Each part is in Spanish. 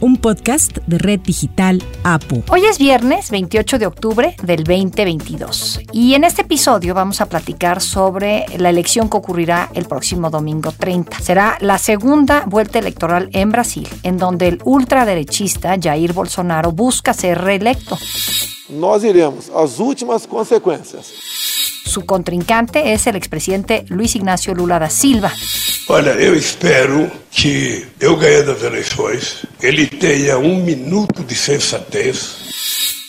un podcast de Red Digital APU. Hoy es viernes 28 de octubre del 2022 y en este episodio vamos a platicar sobre la elección que ocurrirá el próximo domingo 30. Será la segunda vuelta electoral en Brasil, en donde el ultraderechista Jair Bolsonaro busca ser reelecto. Nós iremos às últimas consequências. Su contrincante es el expresidente Luis Ignacio Lula da Silva. Olha, eu espero que eu ganhe das eleições, ele tenha um minuto de sensatez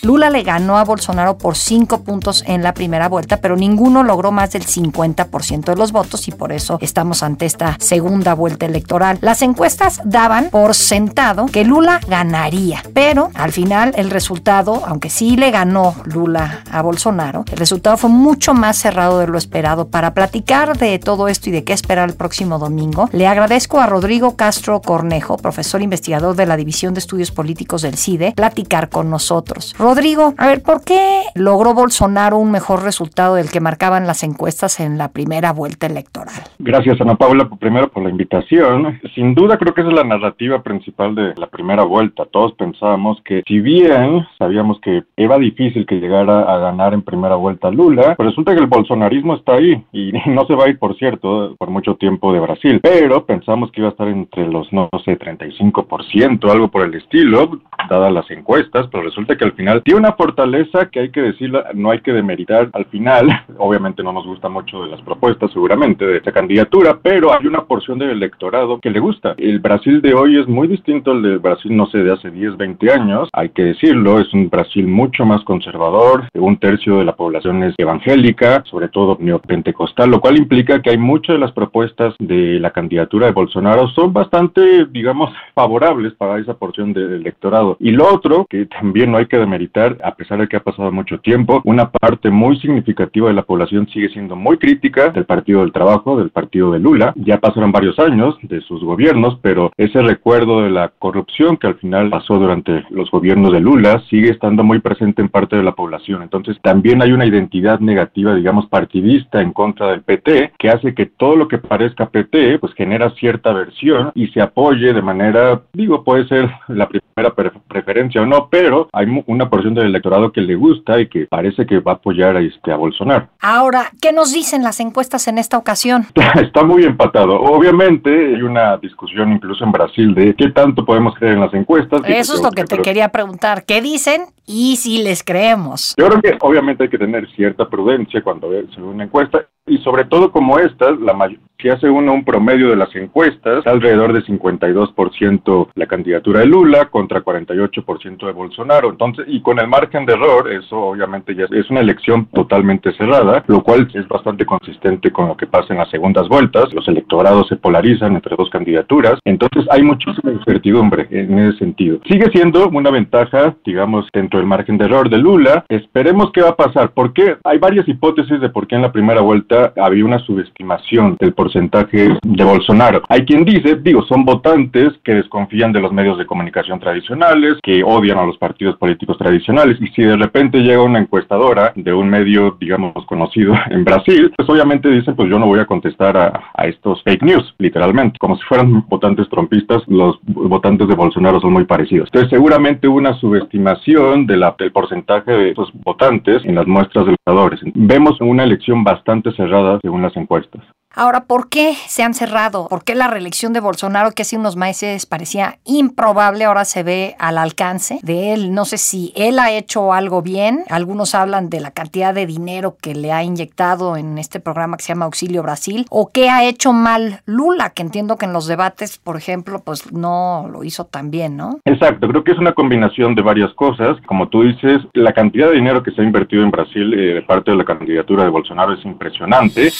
Lula le ganó a Bolsonaro por cinco puntos en la primera vuelta, pero ninguno logró más del 50% de los votos y por eso estamos ante esta segunda vuelta electoral. Las encuestas daban por sentado que Lula ganaría, pero al final el resultado, aunque sí le ganó Lula a Bolsonaro, el resultado fue mucho más cerrado de lo esperado. Para platicar de todo esto y de qué esperar el próximo domingo, le agradezco a Rodrigo Castro Cornejo, profesor investigador de la División de Estudios Políticos del CIDE, platicar con nosotros. Rodrigo, a ver, ¿por qué logró Bolsonaro un mejor resultado del que marcaban las encuestas en la primera vuelta electoral? Gracias, Ana Paula, primero por la invitación. Sin duda creo que esa es la narrativa principal de la primera vuelta. Todos pensábamos que si bien sabíamos que era difícil que llegara a ganar en primera vuelta Lula, pues resulta que el bolsonarismo está ahí y no se va a ir, por cierto, por mucho tiempo de Brasil. Pero pensamos que iba a estar entre los, no sé, 35%, algo por el estilo, dadas las encuestas, pero resulta que al final tiene una fortaleza que hay que decirla, no hay que demeritar al final. Obviamente no nos gusta mucho de las propuestas, seguramente, de esta candidatura, pero hay una porción del electorado que le gusta. El Brasil de hoy es muy distinto al del Brasil, no sé, de hace 10, 20 años, hay que decirlo, es un Brasil mucho más conservador, un tercio de la población es evangélica, sobre todo neopentecostal, lo cual implica que hay muchas de las propuestas de la candidatura de Bolsonaro son bastante, digamos, favorables para esa porción del electorado. Y lo otro, que también no hay que demeritar, a pesar de que ha pasado mucho tiempo, una parte muy significativa de la población sigue siendo muy crítica del Partido del Trabajo, del Partido de Lula. Ya pasaron varios años de sus gobiernos, pero ese recuerdo de la corrupción que al final pasó durante los gobiernos de Lula sigue estando muy presente en parte de la población. Entonces también hay una identidad negativa, digamos, partidista en contra del PT, que hace que todo lo que parezca PT, pues genera cierta aversión y se apoye de manera, digo, puede ser la primera preferencia o no, pero hay una del electorado que le gusta y que parece que va a apoyar a, este, a Bolsonaro. Ahora, ¿qué nos dicen las encuestas en esta ocasión? Está muy empatado. Obviamente hay una discusión incluso en Brasil de qué tanto podemos creer en las encuestas. Eso es lo que te quería preguntar. ¿Qué dicen y si les creemos? Yo creo que obviamente hay que tener cierta prudencia cuando se ve una encuesta y sobre todo como estas, la si hace uno un promedio de las encuestas, alrededor de 52% la candidatura de Lula contra 48% de Bolsonaro. Entonces, y con el margen de error, eso obviamente ya es una elección totalmente cerrada, lo cual es bastante consistente con lo que pasa en las segundas vueltas. Los electorados se polarizan entre dos candidaturas, entonces hay muchísima incertidumbre en ese sentido. Sigue siendo una ventaja, digamos, dentro del margen de error de Lula. Esperemos qué va a pasar, porque hay varias hipótesis de por qué en la primera vuelta había una subestimación del porcentaje de Bolsonaro. Hay quien dice, digo, son votantes que desconfían de los medios de comunicación tradicionales, que odian a los partidos políticos tradicionales, y si de repente llega una encuestadora de un medio, digamos, conocido en Brasil, pues obviamente dicen, pues yo no voy a contestar a, estos fake news, literalmente, como si fueran votantes trompistas, los votantes de Bolsonaro son muy parecidos. Entonces seguramente una subestimación del porcentaje de estos votantes en las muestras de electores. Vemos una elección bastante cerradas según las encuestas. Ahora, ¿por qué se han cerrado? ¿Por qué la reelección de Bolsonaro, que hace unos meses parecía improbable, ahora se ve al alcance de él? No sé si él ha hecho algo bien. Algunos hablan de la cantidad de dinero que le ha inyectado en este programa que se llama Auxilio Brasil. ¿O qué ha hecho mal Lula? Que entiendo que en los debates, por ejemplo, pues no lo hizo tan bien, ¿no? Exacto, creo que es una combinación de varias cosas. Como tú dices, la cantidad de dinero que se ha invertido en Brasil eh, de parte de la candidatura de Bolsonaro es impresionante.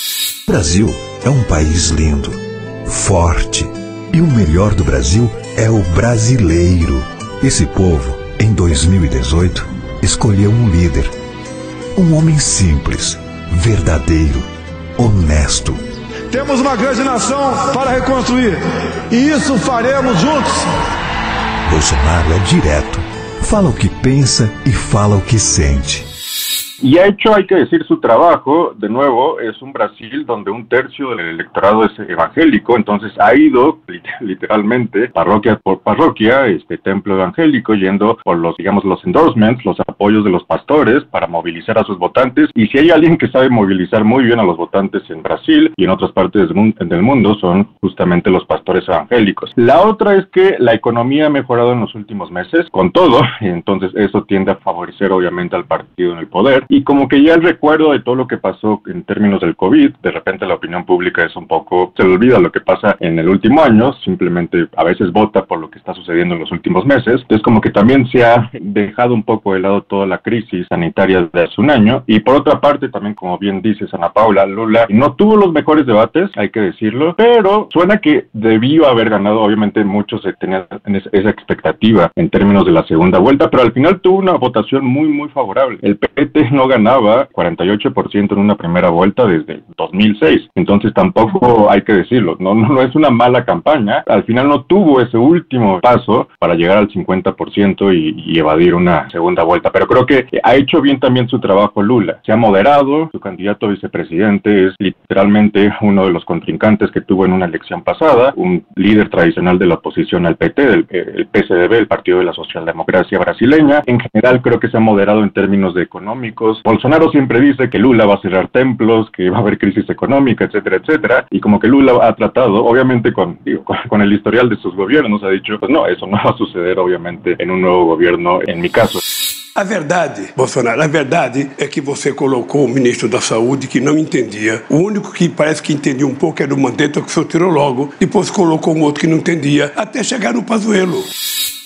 Brasil é um país lindo, forte. E o melhor do Brasil é o brasileiro. Esse povo, em 2018, escolheu um líder. Um homem simples, verdadeiro, honesto. Temos uma grande nação para reconstruir. E isso faremos juntos. Bolsonaro é direto. Fala o que pensa e fala o que sente. Y ha hecho, hay que decir, su trabajo, de nuevo, es un Brasil donde un tercio del electorado es evangélico, entonces ha ido literalmente parroquia por parroquia, este templo evangélico, yendo por los, digamos, los endorsements, los apoyos de los pastores para movilizar a sus votantes. Y si hay alguien que sabe movilizar muy bien a los votantes en Brasil y en otras partes del mundo, son justamente los pastores evangélicos. La otra es que la economía ha mejorado en los últimos meses, con todo, y entonces eso tiende a favorecer obviamente al partido en el poder y como que ya el recuerdo de todo lo que pasó en términos del COVID, de repente la opinión pública es un poco, se le olvida lo que pasa en el último año, simplemente a veces vota por lo que está sucediendo en los últimos meses. Entonces como que también se ha dejado un poco de lado toda la crisis sanitaria de hace un año. Y por otra parte, también como bien dice Ana Paula, Lula no tuvo los mejores debates, hay que decirlo, pero suena que debió haber ganado, obviamente muchos tenían esa expectativa en términos de la segunda vuelta, pero al final tuvo una votación muy, muy favorable. El PT no ganaba 48% en una primera vuelta desde 2006. Entonces tampoco hay que decirlo, no, no, es una mala campaña. Al final no tuvo ese último paso para llegar al 50% y, y evadir una segunda vuelta. Pero creo que ha hecho bien también su trabajo Lula. Se ha moderado, su candidato a vicepresidente es literalmente uno de los contrincantes que tuvo en una elección pasada, un líder tradicional de la oposición al PT, el, el PSDB, el Partido de la Socialdemocracia Brasileña. En general creo que se ha moderado en términos de económicos Bolsonaro siempre dice que Lula va a cerrar templos, que va a haber crisis económica, etcétera, etcétera, y como que Lula ha tratado, obviamente con, con, el historial de sus gobiernos, ha dicho, pues no, eso no va a suceder obviamente en un nuevo gobierno, en mi caso. A verdade, Bolsonaro, a verdade é que você colocou o ministro da Saúde que não entendia. O único que parece que entendia um pouco era o Mandetta, que o senhor tirou logo. Depois colocou um outro que não entendia, até chegar no Pazuello.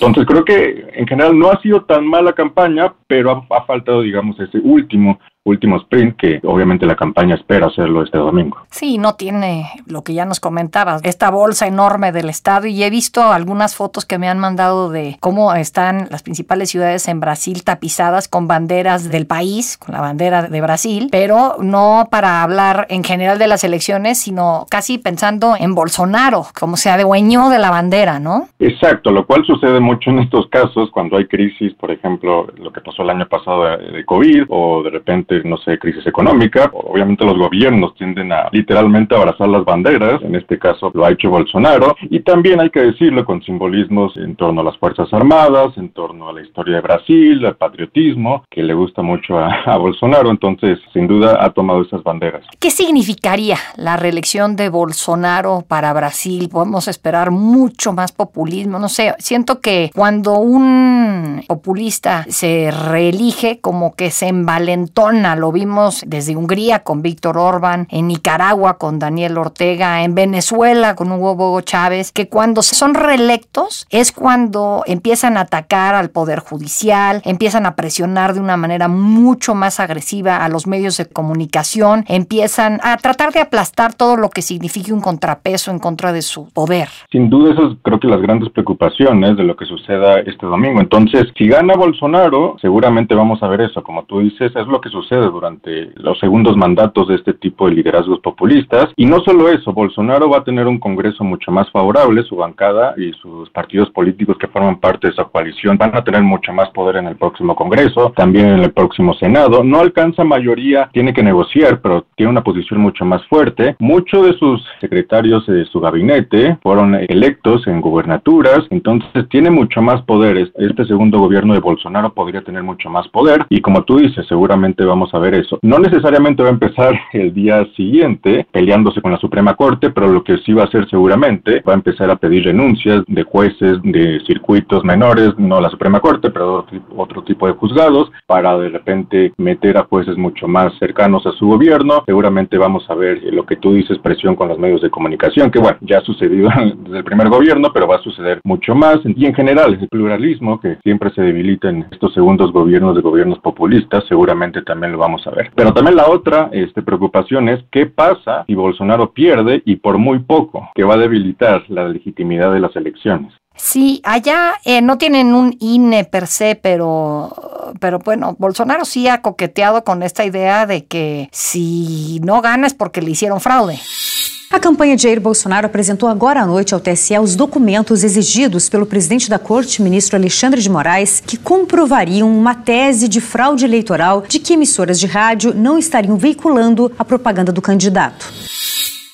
Entonces creo que en general no ha sido tan mala campaña, pero ha, ha faltado, digamos, ese último último sprint que obviamente la campaña espera hacerlo este domingo. Sí, no tiene lo que ya nos comentabas, esta bolsa enorme del Estado y he visto algunas fotos que me han mandado de cómo están las principales ciudades en Brasil tapizadas con banderas del país, con la bandera de Brasil, pero no para hablar en general de las elecciones, sino casi pensando en Bolsonaro, como se adueñó de la bandera, ¿no? Exacto, lo cual sucede mucho en estos casos cuando hay crisis, por ejemplo, lo que pasó el año pasado de COVID o de repente no sé, crisis económica. Obviamente los gobiernos tienden a literalmente abrazar las banderas, en este caso lo ha hecho Bolsonaro, y también hay que decirlo con simbolismos en torno a las Fuerzas Armadas, en torno a la historia de Brasil, al patriotismo, que le gusta mucho a, Bolsonaro, entonces sin duda ha tomado esas banderas. ¿Qué significaría la reelección de Bolsonaro para Brasil? Podemos esperar mucho más populismo, no sé, siento que cuando un populista se reelige, como que se envalentona lo vimos desde Hungría con Víctor Orban, en Nicaragua con Daniel Ortega, en Venezuela con Hugo Chávez, que cuando son reelectos es cuando empiezan a atacar al Poder Judicial, empiezan a presionar de una manera mucho más agresiva a los medios de comunicación, empiezan a tratar de aplastar todo lo que signifique un contrapeso en contra de su poder. Sin duda, esas creo que las grandes preocupaciones de lo que suceda este domingo. Entonces, si gana Bolsonaro, seguramente vamos a ver eso. Como tú dices, es lo que sucede durante los segundos mandatos de este tipo de liderazgos populistas. Y no solo eso, Bolsonaro va a tener un Congreso mucho más favorable, su bancada y sus partidos políticos que forman parte de esa coalición van a tener mucho más poder en el próximo Congreso, también en el próximo Senado. No alcanza mayoría, tiene que negociar, pero tiene una posición mucho más fuerte. Muchos de sus secretarios de su gabinete fueron electos en gubernaturas, entonces tiene mucho más poder. Este segundo gobierno de Bolsonaro podría tener mucho más poder y como tú dices, seguramente a ver eso. No necesariamente va a empezar el día siguiente peleándose con la Suprema Corte, pero lo que sí va a hacer seguramente va a empezar a pedir renuncias de jueces de circuitos menores, no la Suprema Corte, pero otro tipo de juzgados, para de repente meter a jueces mucho más cercanos a su gobierno. Seguramente vamos a ver lo que tú dices, presión con los medios de comunicación, que bueno, ya ha sucedido desde el primer gobierno, pero va a suceder mucho más. Y en general, el pluralismo que siempre se debilita en estos segundos gobiernos de gobiernos populistas, seguramente también vamos a ver. Pero también la otra este, preocupación es qué pasa si Bolsonaro pierde y por muy poco, que va a debilitar la legitimidad de las elecciones. Sí, allá eh, no tienen un INE per se, pero, pero bueno, Bolsonaro sí ha coqueteado con esta idea de que si no gana es porque le hicieron fraude. A campanha de Jair Bolsonaro apresentou agora à noite ao TSE os documentos exigidos pelo presidente da Corte, ministro Alexandre de Moraes, que comprovariam uma tese de fraude eleitoral de que emissoras de rádio não estariam veiculando a propaganda do candidato.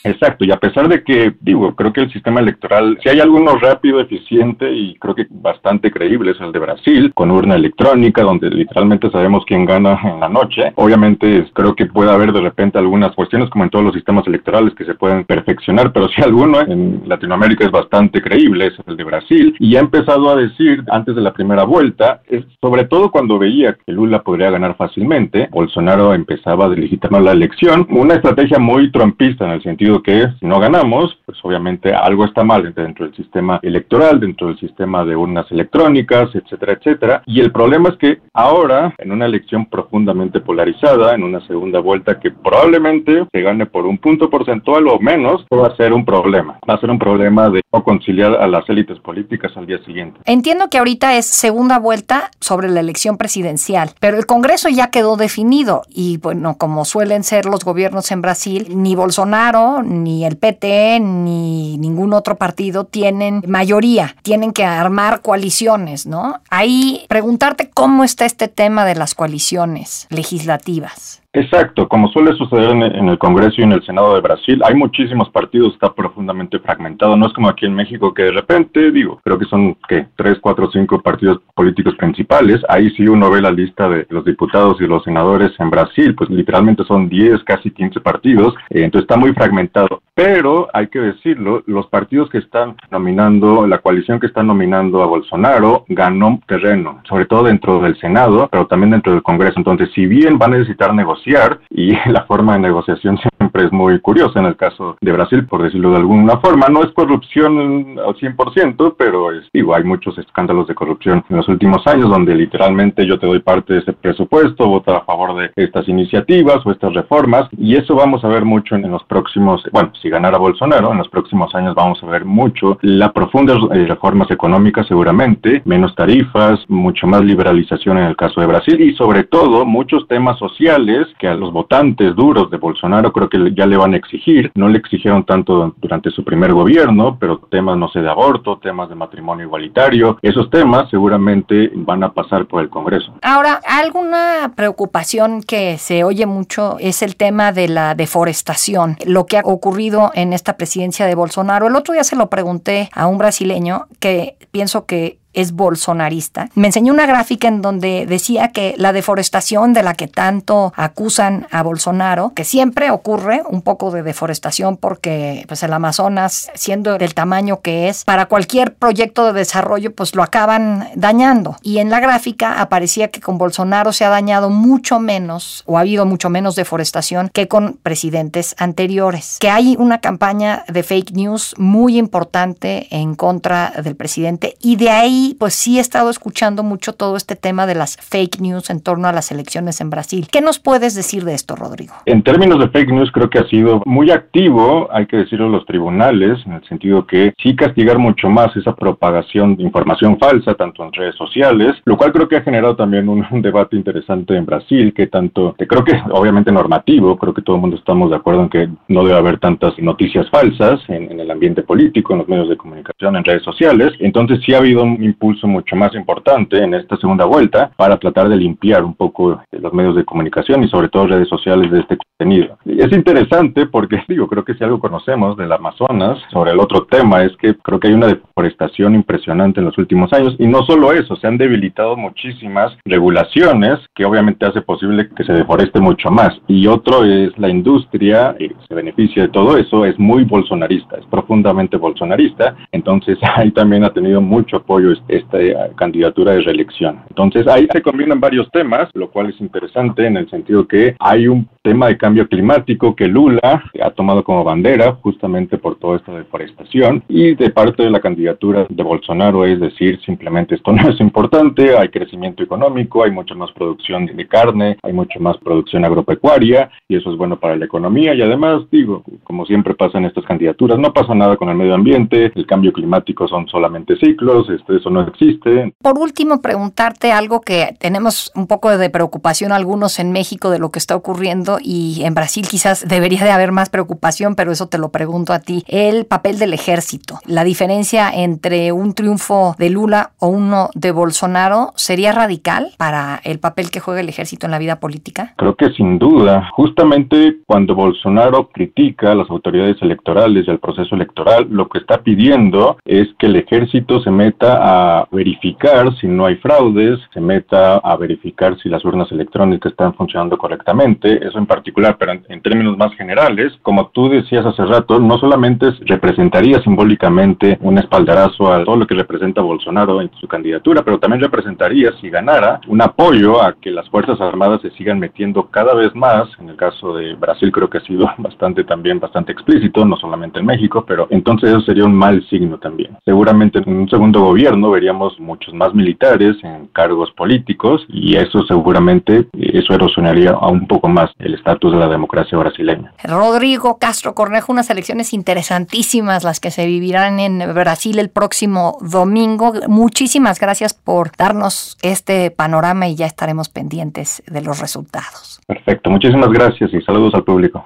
Exacto, y a pesar de que, digo, creo que el sistema electoral, si hay alguno rápido, eficiente y creo que bastante creíble, es el de Brasil, con urna electrónica, donde literalmente sabemos quién gana en la noche. Obviamente creo que puede haber de repente algunas cuestiones, como en todos los sistemas electorales, que se pueden perfeccionar, pero si alguno en Latinoamérica es bastante creíble, es el de Brasil, y ha empezado a decir antes de la primera vuelta, sobre todo cuando veía que Lula podría ganar fácilmente, Bolsonaro empezaba a legitimar la elección, una estrategia muy trompista en el sentido que si no ganamos, pues obviamente algo está mal dentro del sistema electoral, dentro del sistema de urnas electrónicas, etcétera, etcétera. Y el problema es que ahora, en una elección profundamente polarizada, en una segunda vuelta que probablemente se gane por un punto porcentual o menos, va a ser un problema. Va a ser un problema de no conciliar a las élites políticas al día siguiente. Entiendo que ahorita es segunda vuelta sobre la elección presidencial, pero el Congreso ya quedó definido y bueno, como suelen ser los gobiernos en Brasil, ni Bolsonaro ni el PT, ni ningún otro partido tienen mayoría, tienen que armar coaliciones, ¿no? Ahí preguntarte cómo está este tema de las coaliciones legislativas. Exacto, como suele suceder en el Congreso y en el Senado de Brasil, hay muchísimos partidos, está profundamente fragmentado, no es como aquí en México que de repente, digo, creo que son que tres, cuatro, cinco partidos políticos principales, ahí sí uno ve la lista de los diputados y los senadores en Brasil, pues literalmente son 10, casi 15 partidos, eh, entonces está muy fragmentado, pero hay que decirlo, los partidos que están nominando, la coalición que está nominando a Bolsonaro ganó terreno, sobre todo dentro del Senado, pero también dentro del Congreso, entonces si bien va a necesitar negociar, y la forma de negociación siempre es muy curiosa en el caso de Brasil, por decirlo de alguna forma. No es corrupción al 100%, pero es, digo, hay muchos escándalos de corrupción en los últimos años donde literalmente yo te doy parte de ese presupuesto, vota a favor de estas iniciativas o estas reformas y eso vamos a ver mucho en, los próximos, bueno, si ganara Bolsonaro, en los próximos años vamos a ver mucho la profunda eh, reformas económicas seguramente, menos tarifas, mucho más liberalización en el caso de Brasil y sobre todo muchos temas sociales que a los votantes duros de Bolsonaro creo que ya le van a exigir. No le exigieron tanto durante su primer gobierno, pero temas, no sé, de aborto, temas de matrimonio igualitario, esos temas seguramente van a pasar por el Congreso. Ahora, alguna preocupación que se oye mucho es el tema de la deforestación, lo que ha ocurrido en esta presidencia de Bolsonaro. El otro día se lo pregunté a un brasileño que pienso que es bolsonarista. Me enseñó una gráfica en donde decía que la deforestación de la que tanto acusan a Bolsonaro, que siempre ocurre un poco de deforestación porque pues el Amazonas, siendo del tamaño que es, para cualquier proyecto de desarrollo pues lo acaban dañando. Y en la gráfica aparecía que con Bolsonaro se ha dañado mucho menos o ha habido mucho menos deforestación que con presidentes anteriores. Que hay una campaña de fake news muy importante en contra del presidente y de ahí pues sí he estado escuchando mucho todo este tema de las fake news en torno a las elecciones en Brasil. ¿Qué nos puedes decir de esto, Rodrigo? En términos de fake news, creo que ha sido muy activo, hay que decirlo, los tribunales, en el sentido que sí castigar mucho más esa propagación de información falsa, tanto en redes sociales, lo cual creo que ha generado también un, debate interesante en Brasil, que tanto, creo que obviamente normativo, creo que todo el mundo estamos de acuerdo en que no debe haber tantas noticias falsas en, en el ambiente político, en los medios de comunicación, en redes sociales. Entonces sí ha habido un impulso mucho más importante en esta segunda vuelta para tratar de limpiar un poco los medios de comunicación y sobre todo redes sociales de este contenido. es interesante porque digo, creo que si algo conocemos del Amazonas sobre el otro tema es que creo que hay una deforestación impresionante en los últimos años y no solo eso, se han debilitado muchísimas regulaciones que obviamente hace posible que se deforeste mucho más. Y otro es la industria, que se beneficia de todo eso, es muy bolsonarista, es profundamente bolsonarista, entonces ahí también ha tenido mucho apoyo esta eh, candidatura de reelección. Entonces ahí se combinan varios temas, lo cual es interesante en el sentido que hay un tema de cambio climático que Lula ha tomado como bandera justamente por toda esta deforestación y de parte de la candidatura de Bolsonaro es decir simplemente esto no es importante, hay crecimiento económico, hay mucha más producción de carne, hay mucha más producción agropecuaria y eso es bueno para la economía y además digo, como siempre pasa en estas candidaturas, no pasa nada con el medio ambiente, el cambio climático son solamente ciclos, este, eso no existe. Por último, preguntarte algo que tenemos un poco de preocupación algunos en México de lo que está ocurriendo y en Brasil quizás debería de haber más preocupación, pero eso te lo pregunto a ti. El papel del ejército, la diferencia entre un triunfo de Lula o uno de Bolsonaro sería radical para el papel que juega el ejército en la vida política? Creo que sin duda, justamente cuando Bolsonaro critica a las autoridades electorales y al proceso electoral, lo que está pidiendo es que el ejército se meta a verificar si no hay fraudes, se meta a verificar si las urnas electrónicas están funcionando correctamente, eso en particular, pero en, términos más generales, como tú decías hace rato, no solamente representaría simbólicamente un espaldarazo a todo lo que representa Bolsonaro en su candidatura, pero también representaría, si ganara, un apoyo a que las Fuerzas Armadas se sigan metiendo cada vez más, en el caso de Brasil creo que ha sido bastante también, bastante explícito, no solamente en México, pero entonces eso sería un mal signo también. Seguramente en un segundo gobierno veríamos muchos más militares en cargos políticos y eso seguramente, eso erosionaría aún un poco más el estatus de la democracia brasileña. Rodrigo Castro Cornejo, unas elecciones interesantísimas las que se vivirán en Brasil el próximo domingo. Muchísimas gracias por darnos este panorama y ya estaremos pendientes de los resultados. Perfecto, muchísimas gracias y saludos al público.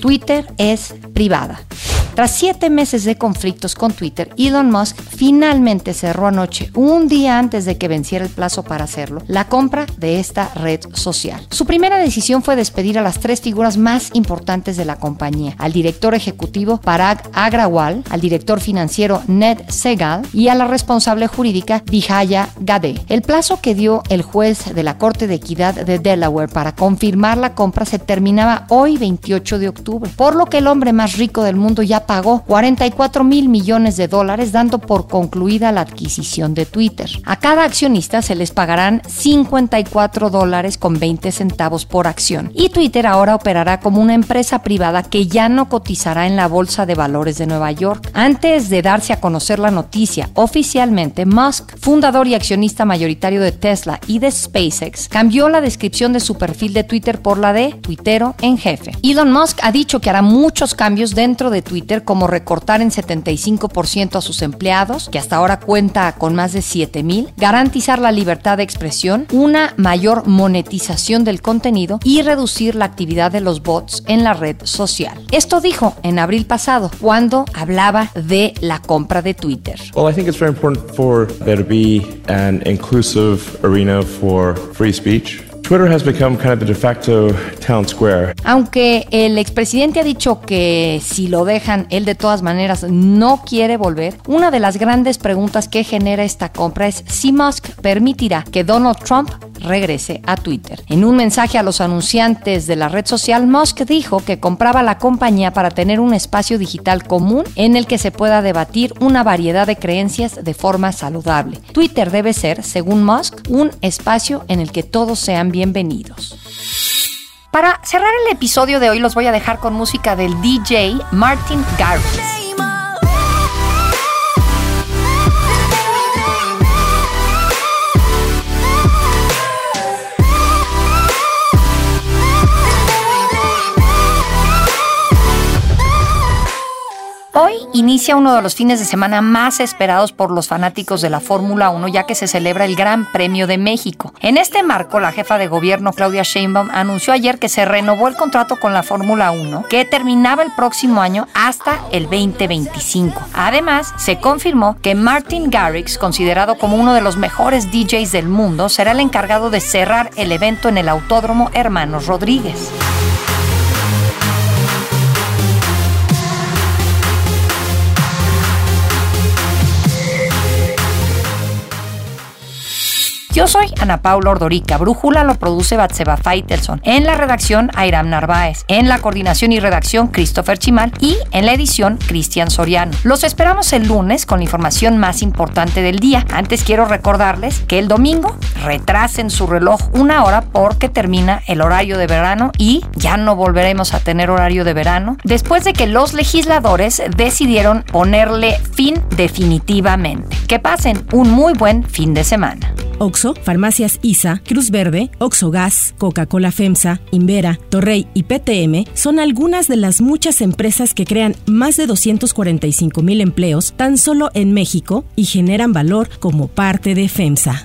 Twitter es privada. Tras siete meses de conflictos con Twitter, Elon Musk finalmente cerró anoche, un día antes de que venciera el plazo para hacerlo, la compra de esta red social. Su primera decisión fue despedir a las tres figuras más importantes de la compañía, al director ejecutivo Parag Agrawal, al director financiero Ned Segal y a la responsable jurídica Vijaya Gade. El plazo que dio el juez de la Corte de Equidad de Delaware para confirmar la compra se terminaba hoy 28 de octubre, por lo que el hombre más rico del mundo ya pagó 44 mil millones de dólares dando por concluida la adquisición de Twitter. A cada accionista se les pagarán 54 dólares con 20 centavos por acción y Twitter ahora operará como una empresa privada que ya no cotizará en la Bolsa de Valores de Nueva York. Antes de darse a conocer la noticia oficialmente, Musk, fundador y accionista mayoritario de Tesla y de SpaceX, cambió la descripción de su perfil de Twitter por la de tuitero en jefe. Elon Musk ha dicho que hará muchos cambios dentro de Twitter como recortar en 75% a sus empleados, que hasta ahora cuenta con más de 7 mil, garantizar la libertad de expresión, una mayor monetización del contenido y reducir la actividad de los bots en la red social. Esto dijo en abril pasado, cuando hablaba de la compra de Twitter. Well, I think it's very important for there to be an inclusive arena for free speech. Twitter has become kind of the de facto town square. Aunque el expresidente ha dicho que si lo dejan, él de todas maneras no quiere volver, una de las grandes preguntas que genera esta compra es si Musk permitirá que Donald Trump regrese a Twitter. En un mensaje a los anunciantes de la red social, Musk dijo que compraba la compañía para tener un espacio digital común en el que se pueda debatir una variedad de creencias de forma saludable. Twitter debe ser, según Musk, un espacio en el que todos sean bienvenidos. Para cerrar el episodio de hoy los voy a dejar con música del DJ Martin Garrix. Inicia uno de los fines de semana más esperados por los fanáticos de la Fórmula 1, ya que se celebra el Gran Premio de México. En este marco, la jefa de gobierno Claudia Sheinbaum anunció ayer que se renovó el contrato con la Fórmula 1, que terminaba el próximo año hasta el 2025. Además, se confirmó que Martin Garrix, considerado como uno de los mejores DJs del mundo, será el encargado de cerrar el evento en el Autódromo Hermanos Rodríguez. Yo soy Ana Paula Ordorica. Brújula lo produce Batseba Feitelson. En la redacción, Airam Narváez. En la coordinación y redacción, Christopher Chimal. Y en la edición, Cristian Soriano. Los esperamos el lunes con la información más importante del día. Antes quiero recordarles que el domingo retrasen su reloj una hora porque termina el horario de verano y ya no volveremos a tener horario de verano después de que los legisladores decidieron ponerle fin definitivamente. Que pasen un muy buen fin de semana. Oxo, Farmacias ISA, Cruz Verde, Oxo Gas, Coca-Cola FEMSA, Invera, Torrey y PTM son algunas de las muchas empresas que crean más de 245 mil empleos tan solo en México y generan valor como parte de FEMSA.